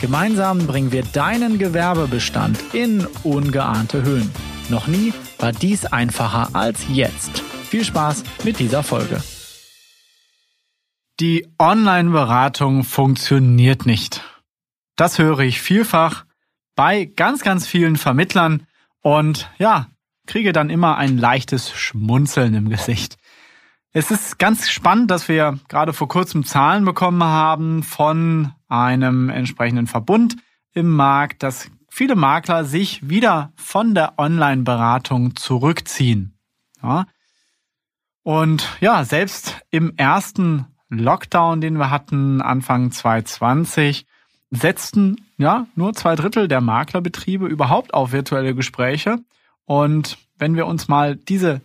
Gemeinsam bringen wir deinen Gewerbebestand in ungeahnte Höhen. Noch nie war dies einfacher als jetzt. Viel Spaß mit dieser Folge. Die Online-Beratung funktioniert nicht. Das höre ich vielfach bei ganz, ganz vielen Vermittlern und ja, kriege dann immer ein leichtes Schmunzeln im Gesicht. Es ist ganz spannend, dass wir gerade vor kurzem Zahlen bekommen haben von einem entsprechenden Verbund im Markt, dass viele Makler sich wieder von der Online-Beratung zurückziehen. Ja. Und ja, selbst im ersten Lockdown, den wir hatten, Anfang 2020, setzten ja nur zwei Drittel der Maklerbetriebe überhaupt auf virtuelle Gespräche. Und wenn wir uns mal diese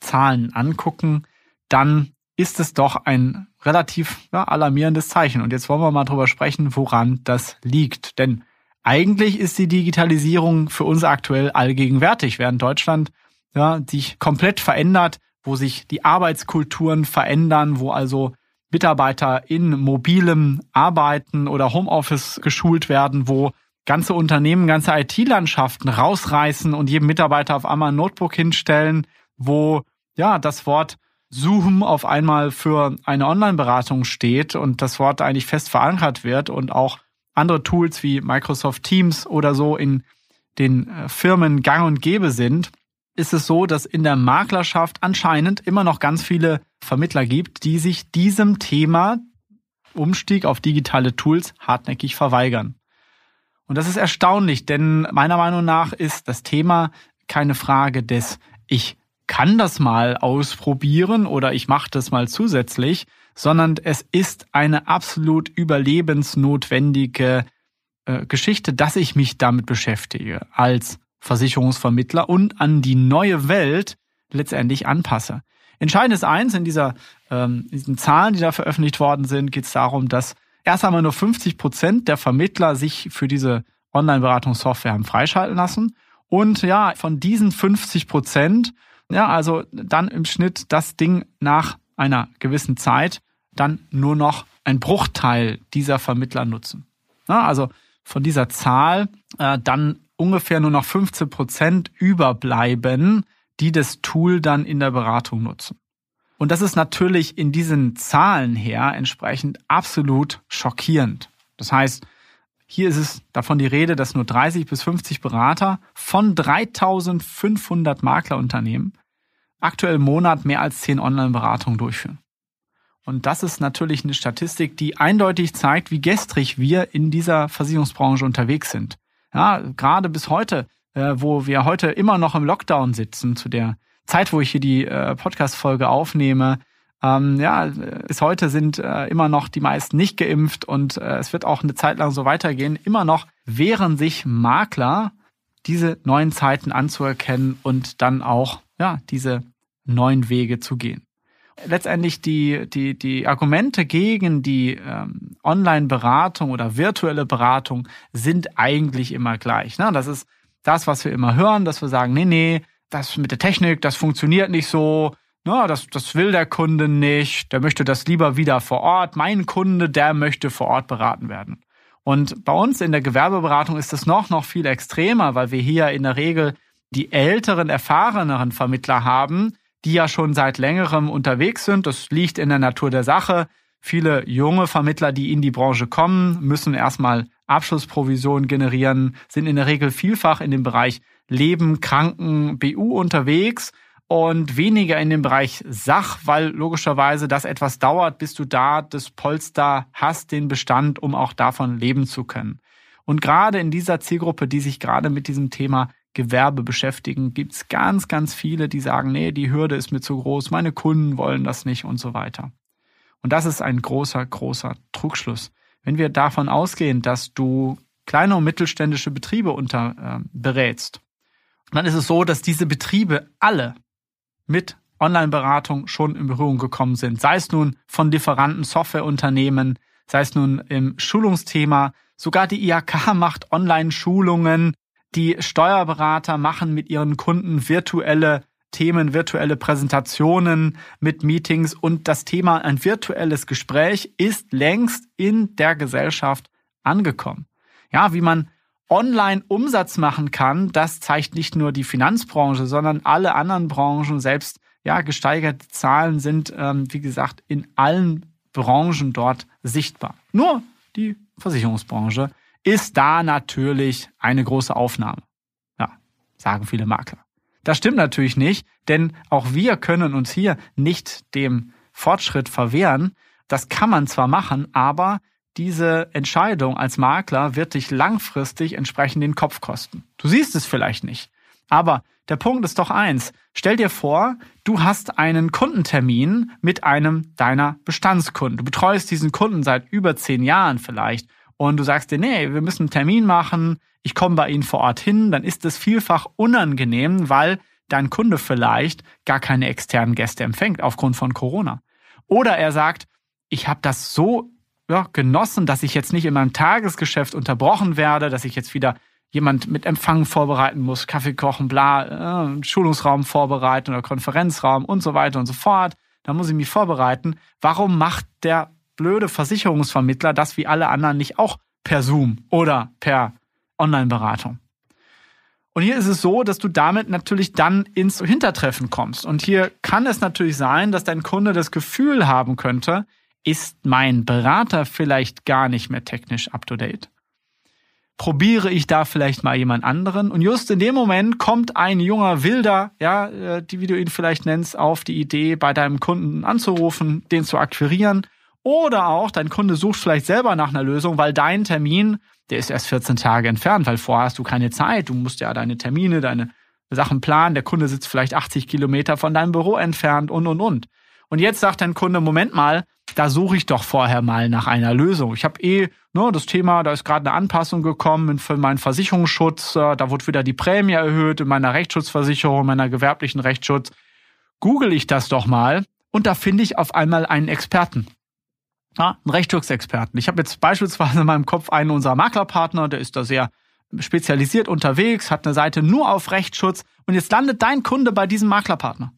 Zahlen angucken, dann ist es doch ein relativ ja, alarmierendes Zeichen. Und jetzt wollen wir mal drüber sprechen, woran das liegt. Denn eigentlich ist die Digitalisierung für uns aktuell allgegenwärtig, während Deutschland ja, sich komplett verändert, wo sich die Arbeitskulturen verändern, wo also Mitarbeiter in mobilem Arbeiten oder Homeoffice geschult werden, wo ganze Unternehmen, ganze IT-Landschaften rausreißen und jedem Mitarbeiter auf einmal ein Notebook hinstellen, wo ja das Wort Zoom auf einmal für eine Online-Beratung steht und das Wort eigentlich fest verankert wird und auch andere Tools wie Microsoft Teams oder so in den äh, Firmen gang und gäbe sind, ist es so, dass in der Maklerschaft anscheinend immer noch ganz viele Vermittler gibt, die sich diesem Thema Umstieg auf digitale Tools hartnäckig verweigern. Und das ist erstaunlich, denn meiner Meinung nach ist das Thema keine Frage des Ich kann das mal ausprobieren oder ich mache das mal zusätzlich, sondern es ist eine absolut überlebensnotwendige äh, Geschichte, dass ich mich damit beschäftige als Versicherungsvermittler und an die neue Welt letztendlich anpasse. Entscheidend ist eins, in dieser, ähm, diesen Zahlen, die da veröffentlicht worden sind, geht es darum, dass erst einmal nur 50 Prozent der Vermittler sich für diese Online-Beratungssoftware haben freischalten lassen. Und ja, von diesen 50 Prozent ja, also dann im Schnitt das Ding nach einer gewissen Zeit dann nur noch ein Bruchteil dieser Vermittler nutzen. Ja, also von dieser Zahl äh, dann ungefähr nur noch 15 Prozent überbleiben, die das Tool dann in der Beratung nutzen. Und das ist natürlich in diesen Zahlen her entsprechend absolut schockierend. Das heißt, hier ist es davon die Rede, dass nur 30 bis 50 Berater von 3500 Maklerunternehmen aktuell im Monat mehr als 10 Online-Beratungen durchführen. Und das ist natürlich eine Statistik, die eindeutig zeigt, wie gestrig wir in dieser Versicherungsbranche unterwegs sind. Ja, gerade bis heute, äh, wo wir heute immer noch im Lockdown sitzen, zu der Zeit, wo ich hier die äh, Podcast-Folge aufnehme, ähm, ja, bis heute sind äh, immer noch die meisten nicht geimpft und äh, es wird auch eine Zeit lang so weitergehen. Immer noch wehren sich Makler, diese neuen Zeiten anzuerkennen und dann auch ja diese neuen Wege zu gehen. Letztendlich die die die Argumente gegen die ähm, Online-Beratung oder virtuelle Beratung sind eigentlich immer gleich. Ne? Das ist das, was wir immer hören, dass wir sagen, nee, nee, das mit der Technik, das funktioniert nicht so na, das, das will der Kunde nicht, der möchte das lieber wieder vor Ort. Mein Kunde, der möchte vor Ort beraten werden. Und bei uns in der Gewerbeberatung ist es noch, noch viel extremer, weil wir hier in der Regel die älteren, erfahreneren Vermittler haben, die ja schon seit längerem unterwegs sind. Das liegt in der Natur der Sache. Viele junge Vermittler, die in die Branche kommen, müssen erstmal Abschlussprovisionen generieren, sind in der Regel vielfach in dem Bereich Leben, Kranken, BU unterwegs und weniger in dem Bereich Sach, weil logischerweise das etwas dauert, bis du da das Polster hast, den Bestand, um auch davon leben zu können. Und gerade in dieser Zielgruppe, die sich gerade mit diesem Thema Gewerbe beschäftigen, gibt's ganz, ganz viele, die sagen, nee, die Hürde ist mir zu groß, meine Kunden wollen das nicht und so weiter. Und das ist ein großer, großer Trugschluss. Wenn wir davon ausgehen, dass du kleine und mittelständische Betriebe unter äh, berätst, dann ist es so, dass diese Betriebe alle mit Online-Beratung schon in Berührung gekommen sind. Sei es nun von Lieferanten, Softwareunternehmen, sei es nun im Schulungsthema. Sogar die IHK macht Online-Schulungen. Die Steuerberater machen mit ihren Kunden virtuelle Themen, virtuelle Präsentationen mit Meetings und das Thema ein virtuelles Gespräch ist längst in der Gesellschaft angekommen. Ja, wie man online Umsatz machen kann, das zeigt nicht nur die Finanzbranche, sondern alle anderen Branchen. Selbst ja, gesteigerte Zahlen sind, ähm, wie gesagt, in allen Branchen dort sichtbar. Nur die Versicherungsbranche ist da natürlich eine große Aufnahme. Ja, sagen viele Makler. Das stimmt natürlich nicht, denn auch wir können uns hier nicht dem Fortschritt verwehren. Das kann man zwar machen, aber diese Entscheidung als Makler wird dich langfristig entsprechend den Kopf kosten. Du siehst es vielleicht nicht. Aber der Punkt ist doch eins. Stell dir vor, du hast einen Kundentermin mit einem deiner Bestandskunden. Du betreust diesen Kunden seit über zehn Jahren vielleicht und du sagst dir, nee, wir müssen einen Termin machen, ich komme bei Ihnen vor Ort hin, dann ist es vielfach unangenehm, weil dein Kunde vielleicht gar keine externen Gäste empfängt aufgrund von Corona. Oder er sagt, ich habe das so ja, genossen, dass ich jetzt nicht in meinem Tagesgeschäft unterbrochen werde, dass ich jetzt wieder jemand mit Empfang vorbereiten muss, Kaffee kochen, bla, äh, Schulungsraum vorbereiten oder Konferenzraum und so weiter und so fort. Da muss ich mich vorbereiten. Warum macht der blöde Versicherungsvermittler das wie alle anderen nicht auch per Zoom oder per Online-Beratung? Und hier ist es so, dass du damit natürlich dann ins Hintertreffen kommst. Und hier kann es natürlich sein, dass dein Kunde das Gefühl haben könnte, ist mein Berater vielleicht gar nicht mehr technisch up-to-date? Probiere ich da vielleicht mal jemand anderen? Und just in dem Moment kommt ein junger Wilder, ja, äh, die, wie du ihn vielleicht nennst, auf die Idee, bei deinem Kunden anzurufen, den zu akquirieren. Oder auch dein Kunde sucht vielleicht selber nach einer Lösung, weil dein Termin der ist erst 14 Tage entfernt, weil vorher hast du keine Zeit. Du musst ja deine Termine, deine Sachen planen. Der Kunde sitzt vielleicht 80 Kilometer von deinem Büro entfernt und, und, und. Und jetzt sagt dein Kunde, Moment mal, da suche ich doch vorher mal nach einer Lösung. Ich habe eh ne, das Thema, da ist gerade eine Anpassung gekommen für meinen Versicherungsschutz. Äh, da wird wieder die Prämie erhöht in meiner Rechtsschutzversicherung, in meiner gewerblichen Rechtsschutz. Google ich das doch mal und da finde ich auf einmal einen Experten. Ja, einen Rechtsschutzexperten. Ich habe jetzt beispielsweise in meinem Kopf einen unserer Maklerpartner, der ist da sehr spezialisiert unterwegs, hat eine Seite nur auf Rechtsschutz und jetzt landet dein Kunde bei diesem Maklerpartner.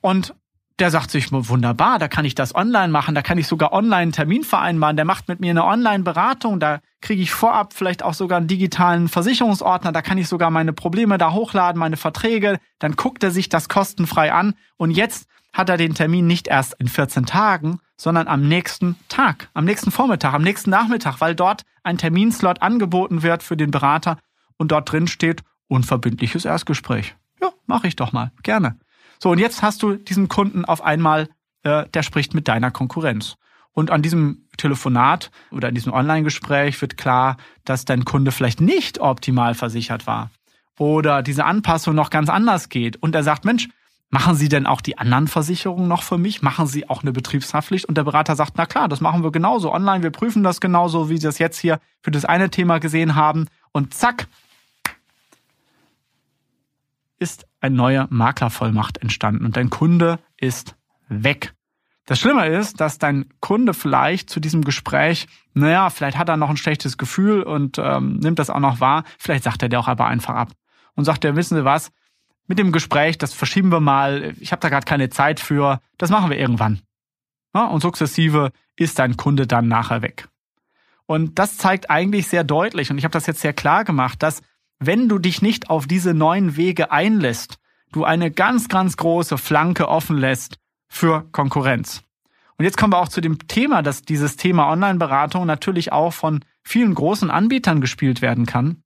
Und der sagt sich, wunderbar, da kann ich das online machen, da kann ich sogar online einen Termin vereinbaren, der macht mit mir eine Online-Beratung, da kriege ich vorab vielleicht auch sogar einen digitalen Versicherungsordner, da kann ich sogar meine Probleme da hochladen, meine Verträge, dann guckt er sich das kostenfrei an und jetzt hat er den Termin nicht erst in 14 Tagen, sondern am nächsten Tag, am nächsten Vormittag, am nächsten Nachmittag, weil dort ein Terminslot angeboten wird für den Berater und dort drin steht unverbindliches Erstgespräch. Ja, mache ich doch mal, gerne. So, und jetzt hast du diesen Kunden auf einmal, äh, der spricht mit deiner Konkurrenz. Und an diesem Telefonat oder in diesem Online-Gespräch wird klar, dass dein Kunde vielleicht nicht optimal versichert war oder diese Anpassung noch ganz anders geht. Und er sagt, Mensch, Machen Sie denn auch die anderen Versicherungen noch für mich? Machen Sie auch eine Betriebshaftpflicht? Und der Berater sagt, na klar, das machen wir genauso online. Wir prüfen das genauso, wie Sie das jetzt hier für das eine Thema gesehen haben. Und zack, ist eine neue Maklervollmacht entstanden und dein Kunde ist weg. Das Schlimme ist, dass dein Kunde vielleicht zu diesem Gespräch, naja, vielleicht hat er noch ein schlechtes Gefühl und ähm, nimmt das auch noch wahr. Vielleicht sagt er dir auch aber einfach ab und sagt er, wissen Sie was, mit dem Gespräch, das verschieben wir mal, ich habe da gerade keine Zeit für, das machen wir irgendwann. Ja, und sukzessive ist dein Kunde dann nachher weg. Und das zeigt eigentlich sehr deutlich, und ich habe das jetzt sehr klar gemacht, dass wenn du dich nicht auf diese neuen Wege einlässt, du eine ganz, ganz große Flanke offen lässt für Konkurrenz. Und jetzt kommen wir auch zu dem Thema, dass dieses Thema Online-Beratung natürlich auch von vielen großen Anbietern gespielt werden kann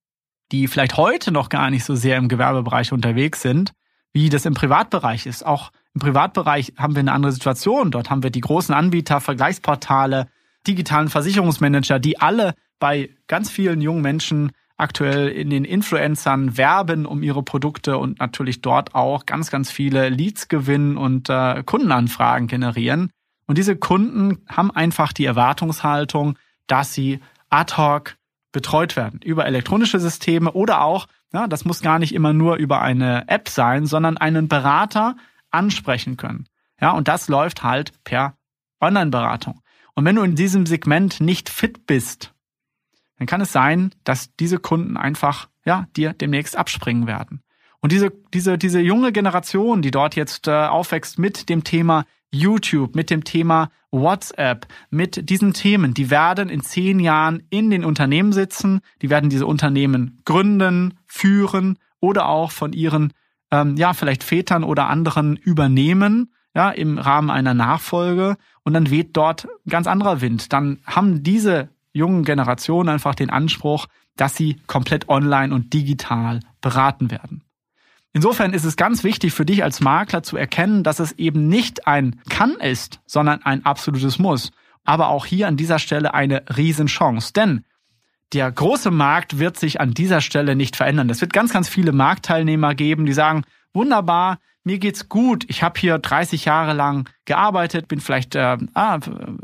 die vielleicht heute noch gar nicht so sehr im Gewerbebereich unterwegs sind, wie das im Privatbereich ist. Auch im Privatbereich haben wir eine andere Situation. Dort haben wir die großen Anbieter, Vergleichsportale, digitalen Versicherungsmanager, die alle bei ganz vielen jungen Menschen aktuell in den Influencern werben um ihre Produkte und natürlich dort auch ganz, ganz viele Leads gewinnen und äh, Kundenanfragen generieren. Und diese Kunden haben einfach die Erwartungshaltung, dass sie ad hoc betreut werden. Über elektronische Systeme oder auch, ja, das muss gar nicht immer nur über eine App sein, sondern einen Berater ansprechen können. Ja, und das läuft halt per Online-Beratung. Und wenn du in diesem Segment nicht fit bist, dann kann es sein, dass diese Kunden einfach, ja, dir demnächst abspringen werden. Und diese, diese, diese junge Generation, die dort jetzt äh, aufwächst mit dem Thema YouTube, mit dem Thema WhatsApp, mit diesen Themen, die werden in zehn Jahren in den Unternehmen sitzen, die werden diese Unternehmen gründen, führen oder auch von ihren, ähm, ja, vielleicht Vätern oder anderen übernehmen, ja, im Rahmen einer Nachfolge und dann weht dort ganz anderer Wind. Dann haben diese jungen Generationen einfach den Anspruch, dass sie komplett online und digital beraten werden. Insofern ist es ganz wichtig für dich als Makler zu erkennen, dass es eben nicht ein Kann ist, sondern ein absolutes Muss. Aber auch hier an dieser Stelle eine Riesenchance. Denn der große Markt wird sich an dieser Stelle nicht verändern. Es wird ganz, ganz viele Marktteilnehmer geben, die sagen, wunderbar, mir geht's gut, ich habe hier 30 Jahre lang gearbeitet, bin vielleicht äh,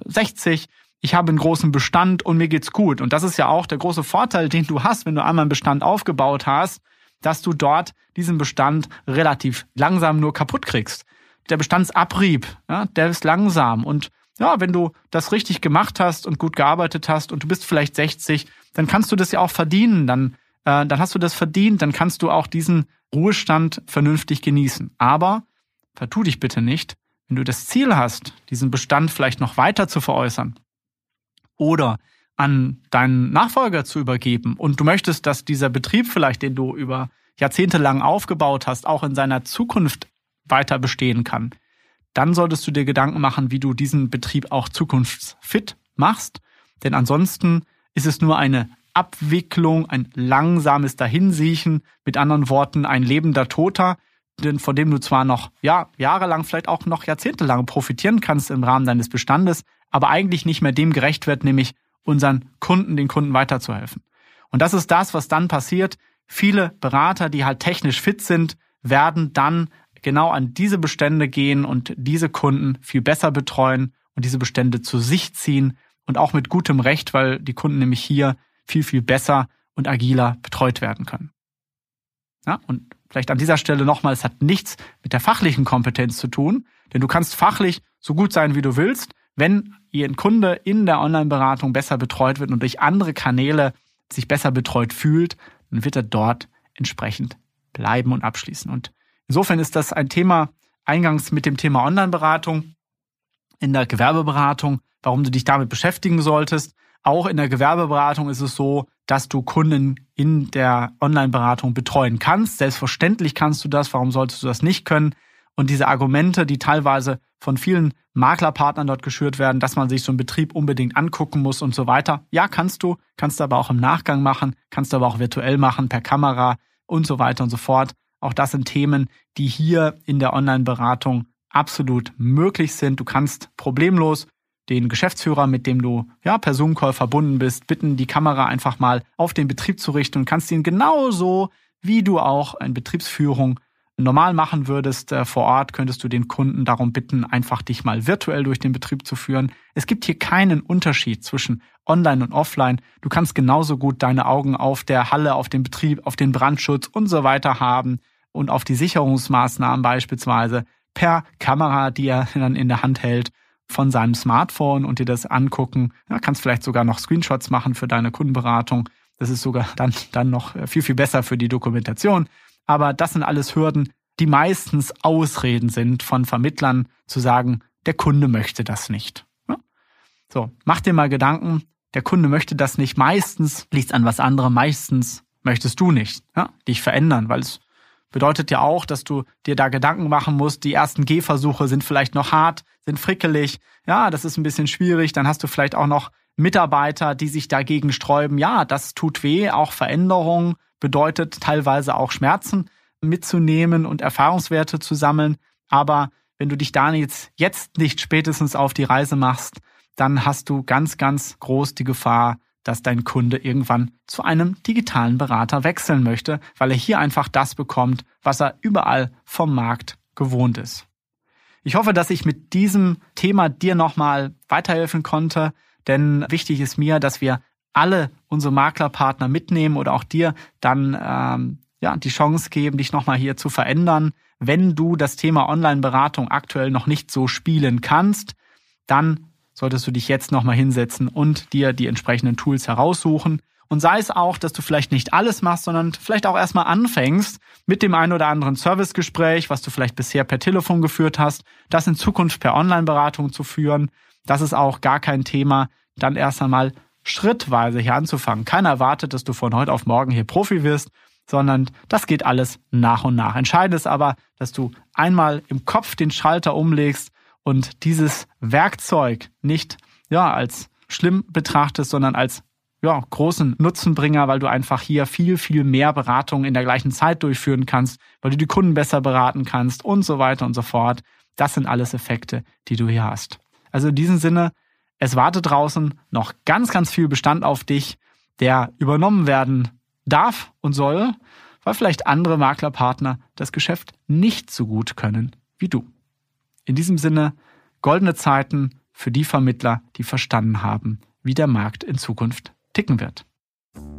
60, ah, ich habe einen großen Bestand und mir geht's gut. Und das ist ja auch der große Vorteil, den du hast, wenn du einmal einen Bestand aufgebaut hast dass du dort diesen Bestand relativ langsam nur kaputt kriegst. Der Bestandsabrieb, ja, der ist langsam. Und ja, wenn du das richtig gemacht hast und gut gearbeitet hast und du bist vielleicht 60, dann kannst du das ja auch verdienen. Dann, äh, dann hast du das verdient, dann kannst du auch diesen Ruhestand vernünftig genießen. Aber vertu dich bitte nicht, wenn du das Ziel hast, diesen Bestand vielleicht noch weiter zu veräußern oder an deinen Nachfolger zu übergeben und du möchtest, dass dieser Betrieb vielleicht, den du über Jahrzehnte lang aufgebaut hast, auch in seiner Zukunft weiter bestehen kann, dann solltest du dir Gedanken machen, wie du diesen Betrieb auch zukunftsfit machst. Denn ansonsten ist es nur eine Abwicklung, ein langsames Dahinsiechen, mit anderen Worten ein lebender Toter, von dem du zwar noch ja, jahrelang, vielleicht auch noch jahrzehntelang profitieren kannst im Rahmen deines Bestandes, aber eigentlich nicht mehr dem gerecht wird, nämlich unseren Kunden, den Kunden weiterzuhelfen. Und das ist das, was dann passiert. Viele Berater, die halt technisch fit sind, werden dann genau an diese Bestände gehen und diese Kunden viel besser betreuen und diese Bestände zu sich ziehen und auch mit gutem Recht, weil die Kunden nämlich hier viel, viel besser und agiler betreut werden können. Ja, und vielleicht an dieser Stelle nochmal, es hat nichts mit der fachlichen Kompetenz zu tun, denn du kannst fachlich so gut sein, wie du willst. Wenn Ihr Kunde in der Online-Beratung besser betreut wird und durch andere Kanäle sich besser betreut fühlt, dann wird er dort entsprechend bleiben und abschließen. Und insofern ist das ein Thema eingangs mit dem Thema Online-Beratung in der Gewerbeberatung, warum du dich damit beschäftigen solltest. Auch in der Gewerbeberatung ist es so, dass du Kunden in der Online-Beratung betreuen kannst. Selbstverständlich kannst du das. Warum solltest du das nicht können? Und diese Argumente, die teilweise von vielen Maklerpartnern dort geschürt werden, dass man sich so einen Betrieb unbedingt angucken muss und so weiter. Ja, kannst du, kannst aber auch im Nachgang machen, kannst du aber auch virtuell machen, per Kamera und so weiter und so fort. Auch das sind Themen, die hier in der Online-Beratung absolut möglich sind. Du kannst problemlos den Geschäftsführer, mit dem du ja per Zoom-Call verbunden bist, bitten, die Kamera einfach mal auf den Betrieb zu richten und kannst ihn genauso, wie du auch in Betriebsführung normal machen würdest äh, vor Ort, könntest du den Kunden darum bitten, einfach dich mal virtuell durch den Betrieb zu führen. Es gibt hier keinen Unterschied zwischen online und offline. Du kannst genauso gut deine Augen auf der Halle, auf den Betrieb, auf den Brandschutz und so weiter haben und auf die Sicherungsmaßnahmen beispielsweise per Kamera, die er dann in der Hand hält von seinem Smartphone und dir das angucken. Ja, kannst vielleicht sogar noch Screenshots machen für deine Kundenberatung. Das ist sogar dann, dann noch viel, viel besser für die Dokumentation. Aber das sind alles Hürden, die meistens Ausreden sind von Vermittlern zu sagen, der Kunde möchte das nicht. So, mach dir mal Gedanken, der Kunde möchte das nicht. Meistens liegt an was anderem, meistens möchtest du nicht ja, dich verändern, weil es bedeutet ja auch, dass du dir da Gedanken machen musst. Die ersten Gehversuche sind vielleicht noch hart, sind frickelig. Ja, das ist ein bisschen schwierig. Dann hast du vielleicht auch noch Mitarbeiter, die sich dagegen sträuben. Ja, das tut weh. Auch Veränderungen bedeutet teilweise auch Schmerzen mitzunehmen und Erfahrungswerte zu sammeln. Aber wenn du dich da jetzt, jetzt nicht spätestens auf die Reise machst, dann hast du ganz, ganz groß die Gefahr, dass dein Kunde irgendwann zu einem digitalen Berater wechseln möchte, weil er hier einfach das bekommt, was er überall vom Markt gewohnt ist. Ich hoffe, dass ich mit diesem Thema dir nochmal weiterhelfen konnte, denn wichtig ist mir, dass wir alle unsere Maklerpartner mitnehmen oder auch dir dann ähm, ja, die Chance geben, dich nochmal hier zu verändern. Wenn du das Thema Online-Beratung aktuell noch nicht so spielen kannst, dann solltest du dich jetzt nochmal hinsetzen und dir die entsprechenden Tools heraussuchen. Und sei es auch, dass du vielleicht nicht alles machst, sondern vielleicht auch erstmal anfängst mit dem einen oder anderen Servicegespräch, was du vielleicht bisher per Telefon geführt hast, das in Zukunft per Online-Beratung zu führen. Das ist auch gar kein Thema. Dann erst einmal schrittweise hier anzufangen. Keiner erwartet, dass du von heute auf morgen hier Profi wirst, sondern das geht alles nach und nach. Entscheidend ist aber, dass du einmal im Kopf den Schalter umlegst und dieses Werkzeug nicht ja als schlimm betrachtest, sondern als ja, großen Nutzenbringer, weil du einfach hier viel, viel mehr Beratung in der gleichen Zeit durchführen kannst, weil du die Kunden besser beraten kannst und so weiter und so fort. Das sind alles Effekte, die du hier hast. Also in diesem Sinne, es wartet draußen noch ganz, ganz viel Bestand auf dich, der übernommen werden darf und soll, weil vielleicht andere Maklerpartner das Geschäft nicht so gut können wie du. In diesem Sinne, goldene Zeiten für die Vermittler, die verstanden haben, wie der Markt in Zukunft ticken wird.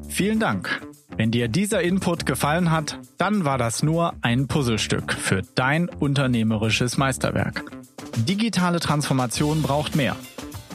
Vielen Dank. Wenn dir dieser Input gefallen hat, dann war das nur ein Puzzlestück für dein unternehmerisches Meisterwerk. Digitale Transformation braucht mehr.